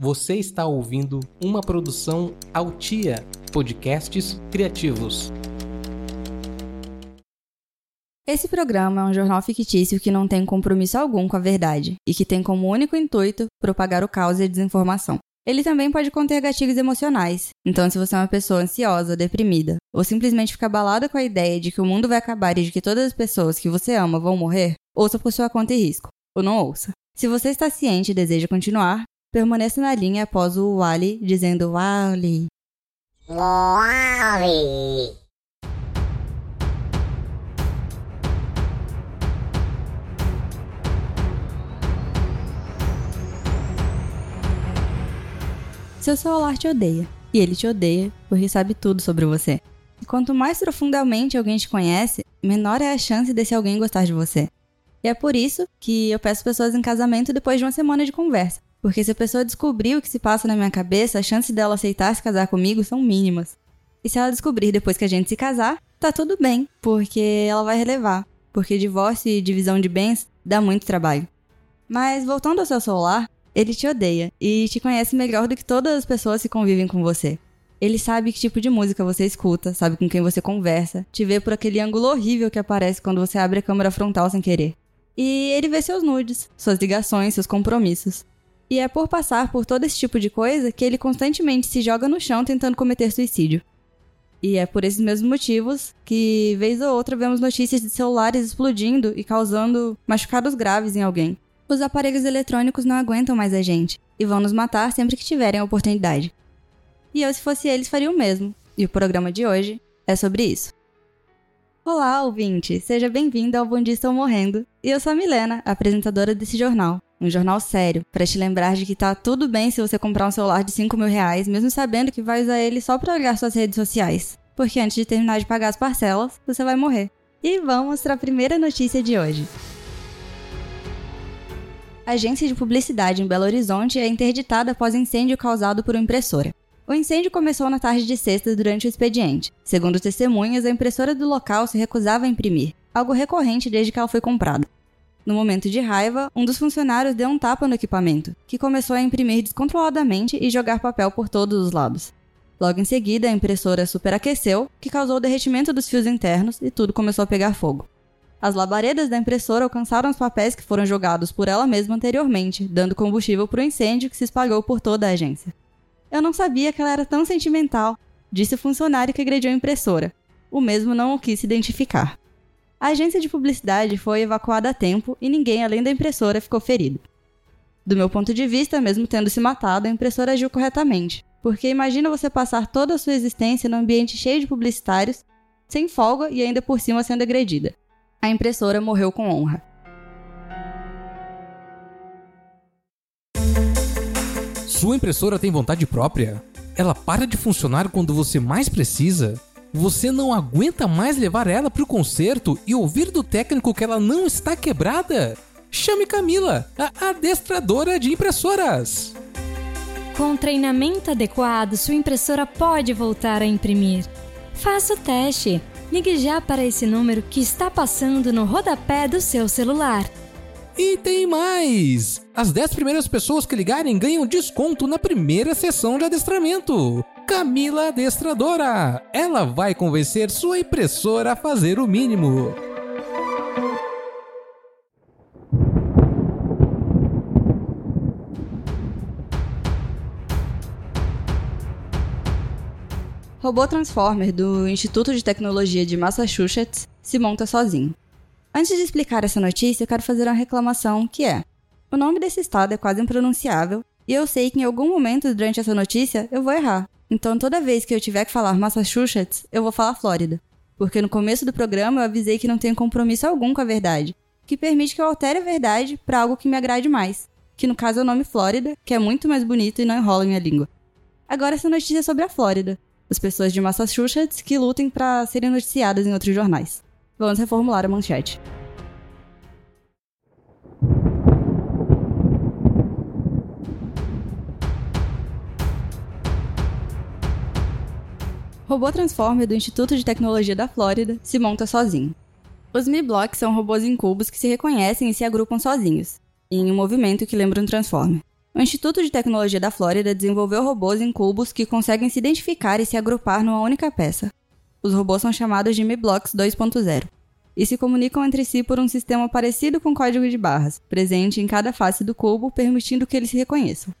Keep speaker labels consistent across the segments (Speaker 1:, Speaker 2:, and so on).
Speaker 1: Você está ouvindo uma produção Altia Podcasts Criativos.
Speaker 2: Esse programa é um jornal fictício que não tem compromisso algum com a verdade e que tem como único intuito propagar o caos e a desinformação. Ele também pode conter gatilhos emocionais, então se você é uma pessoa ansiosa, deprimida, ou simplesmente fica abalada com a ideia de que o mundo vai acabar e de que todas as pessoas que você ama vão morrer, ouça por sua conta e risco, ou não ouça. Se você está ciente e deseja continuar, Permaneça na linha após o Wally dizendo Wally. Wally. Seu celular te odeia. E ele te odeia porque sabe tudo sobre você. E quanto mais profundamente alguém te conhece, menor é a chance desse alguém gostar de você. E é por isso que eu peço pessoas em casamento depois de uma semana de conversa. Porque se a pessoa descobrir o que se passa na minha cabeça, as chances dela aceitar se casar comigo são mínimas. E se ela descobrir depois que a gente se casar, tá tudo bem, porque ela vai relevar. Porque divórcio e divisão de bens dá muito trabalho. Mas voltando ao seu celular, ele te odeia e te conhece melhor do que todas as pessoas que convivem com você. Ele sabe que tipo de música você escuta, sabe com quem você conversa, te vê por aquele ângulo horrível que aparece quando você abre a câmera frontal sem querer. E ele vê seus nudes, suas ligações, seus compromissos. E é por passar por todo esse tipo de coisa que ele constantemente se joga no chão tentando cometer suicídio. E é por esses mesmos motivos que, vez ou outra, vemos notícias de celulares explodindo e causando machucados graves em alguém. Os aparelhos eletrônicos não aguentam mais a gente e vão nos matar sempre que tiverem a oportunidade. E eu, se fosse eles, faria o mesmo. E o programa de hoje é sobre isso. Olá, ouvinte! Seja bem-vindo ao Bom Dia Estou Morrendo. E eu sou a Milena, apresentadora desse jornal um jornal sério, para te lembrar de que tá tudo bem se você comprar um celular de 5 mil reais, mesmo sabendo que vai usar ele só para olhar suas redes sociais. Porque antes de terminar de pagar as parcelas, você vai morrer. E vamos para a primeira notícia de hoje. A agência de publicidade em Belo Horizonte é interditada após incêndio causado por uma impressora. O incêndio começou na tarde de sexta durante o expediente. Segundo testemunhas, a impressora do local se recusava a imprimir, algo recorrente desde que ela foi comprada. No momento de raiva, um dos funcionários deu um tapa no equipamento, que começou a imprimir descontroladamente e jogar papel por todos os lados. Logo em seguida, a impressora superaqueceu, que causou o derretimento dos fios internos e tudo começou a pegar fogo. As labaredas da impressora alcançaram os papéis que foram jogados por ela mesma anteriormente, dando combustível para o incêndio que se espalhou por toda a agência. Eu não sabia que ela era tão sentimental, disse o funcionário que agrediu a impressora. O mesmo não o quis identificar. A agência de publicidade foi evacuada a tempo e ninguém além da impressora ficou ferido. Do meu ponto de vista, mesmo tendo se matado, a impressora agiu corretamente. Porque imagina você passar toda a sua existência num ambiente cheio de publicitários, sem folga e ainda por cima sendo agredida. A impressora morreu com honra.
Speaker 1: Sua impressora tem vontade própria? Ela para de funcionar quando você mais precisa? Você não aguenta mais levar ela para o concerto e ouvir do técnico que ela não está quebrada? Chame Camila, a adestradora de impressoras.
Speaker 3: Com treinamento adequado, sua impressora pode voltar a imprimir. Faça o teste. Ligue já para esse número que está passando no rodapé do seu celular.
Speaker 1: E tem mais! As 10 primeiras pessoas que ligarem ganham desconto na primeira sessão de adestramento. Camila Adestradora. Ela vai convencer sua impressora a fazer o mínimo.
Speaker 2: Robô Transformer do Instituto de Tecnologia de Massachusetts se monta sozinho. Antes de explicar essa notícia, quero fazer uma reclamação que é: o nome desse estado é quase impronunciável e eu sei que em algum momento durante essa notícia eu vou errar. Então, toda vez que eu tiver que falar Massachusetts, eu vou falar Flórida. Porque no começo do programa eu avisei que não tenho compromisso algum com a verdade, que permite que eu altere a verdade para algo que me agrade mais, que no caso é o nome Flórida, que é muito mais bonito e não enrola minha língua. Agora essa notícia é sobre a Flórida, as pessoas de Massachusetts que lutem para serem noticiadas em outros jornais. Vamos reformular a manchete. Robô Transformer do Instituto de Tecnologia da Flórida se monta sozinho. Os Mi-Blocks são robôs em cubos que se reconhecem e se agrupam sozinhos, em um movimento que lembra um Transformer. O Instituto de Tecnologia da Flórida desenvolveu robôs em cubos que conseguem se identificar e se agrupar numa única peça. Os robôs são chamados de Mi-Blocks 2.0 e se comunicam entre si por um sistema parecido com código de barras, presente em cada face do cubo, permitindo que eles se reconheçam.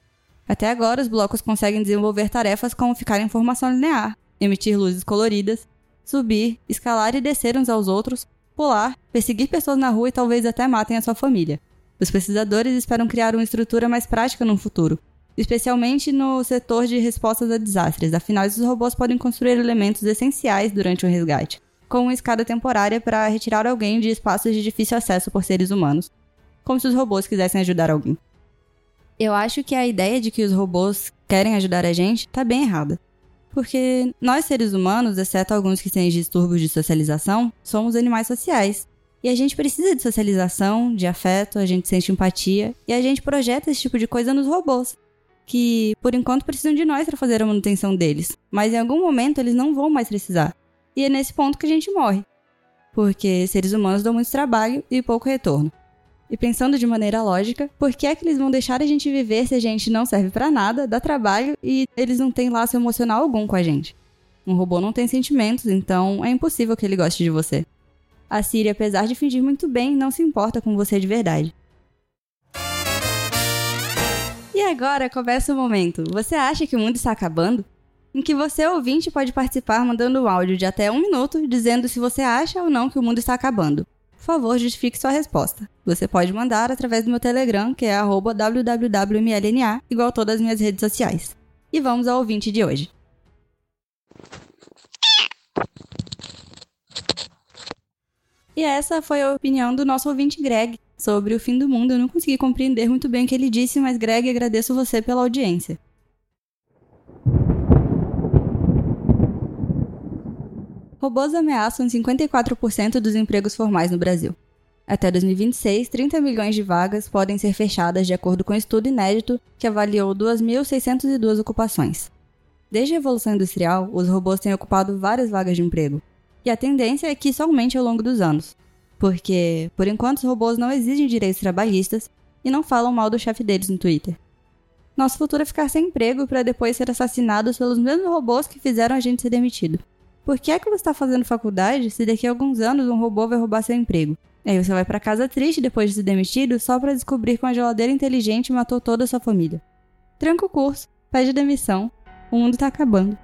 Speaker 2: Até agora, os blocos conseguem desenvolver tarefas como ficar em formação linear, emitir luzes coloridas, subir, escalar e descer uns aos outros, pular, perseguir pessoas na rua e talvez até matem a sua família. Os pesquisadores esperam criar uma estrutura mais prática no futuro, especialmente no setor de respostas a desastres, afinal, esses robôs podem construir elementos essenciais durante o resgate, como uma escada temporária para retirar alguém de espaços de difícil acesso por seres humanos, como se os robôs quisessem ajudar alguém. Eu acho que a ideia de que os robôs querem ajudar a gente está bem errada. Porque nós seres humanos, exceto alguns que têm distúrbios de socialização, somos animais sociais. E a gente precisa de socialização, de afeto, a gente sente empatia e a gente projeta esse tipo de coisa nos robôs, que por enquanto precisam de nós para fazer a manutenção deles, mas em algum momento eles não vão mais precisar. E é nesse ponto que a gente morre, porque seres humanos dão muito trabalho e pouco retorno. E pensando de maneira lógica, por que é que eles vão deixar a gente viver se a gente não serve para nada, dá trabalho e eles não têm laço emocional algum com a gente? Um robô não tem sentimentos, então é impossível que ele goste de você. A Siri, apesar de fingir muito bem, não se importa com você de verdade. E agora começa o momento. Você acha que o mundo está acabando? Em que você, ouvinte, pode participar mandando um áudio de até um minuto dizendo se você acha ou não que o mundo está acabando. Por favor, justifique sua resposta. Você pode mandar através do meu Telegram, que é www.mlna, igual todas as minhas redes sociais. E vamos ao ouvinte de hoje. E essa foi a opinião do nosso ouvinte Greg sobre o fim do mundo. Eu não consegui compreender muito bem o que ele disse, mas Greg, agradeço você pela audiência. Robôs ameaçam 54% dos empregos formais no Brasil. Até 2026, 30 milhões de vagas podem ser fechadas de acordo com um estudo inédito que avaliou 2.602 ocupações. Desde a Revolução Industrial, os robôs têm ocupado várias vagas de emprego, e a tendência é que isso aumente ao longo dos anos. Porque, por enquanto, os robôs não exigem direitos trabalhistas e não falam mal do chefe deles no Twitter. Nosso futuro é ficar sem emprego para depois ser assassinados pelos mesmos robôs que fizeram a gente ser demitido. Por que é que você está fazendo faculdade se daqui a alguns anos um robô vai roubar seu emprego? Aí você vai para casa triste depois de ser demitido só para descobrir que uma geladeira inteligente matou toda a sua família. Tranca o curso, pede demissão, o mundo tá acabando.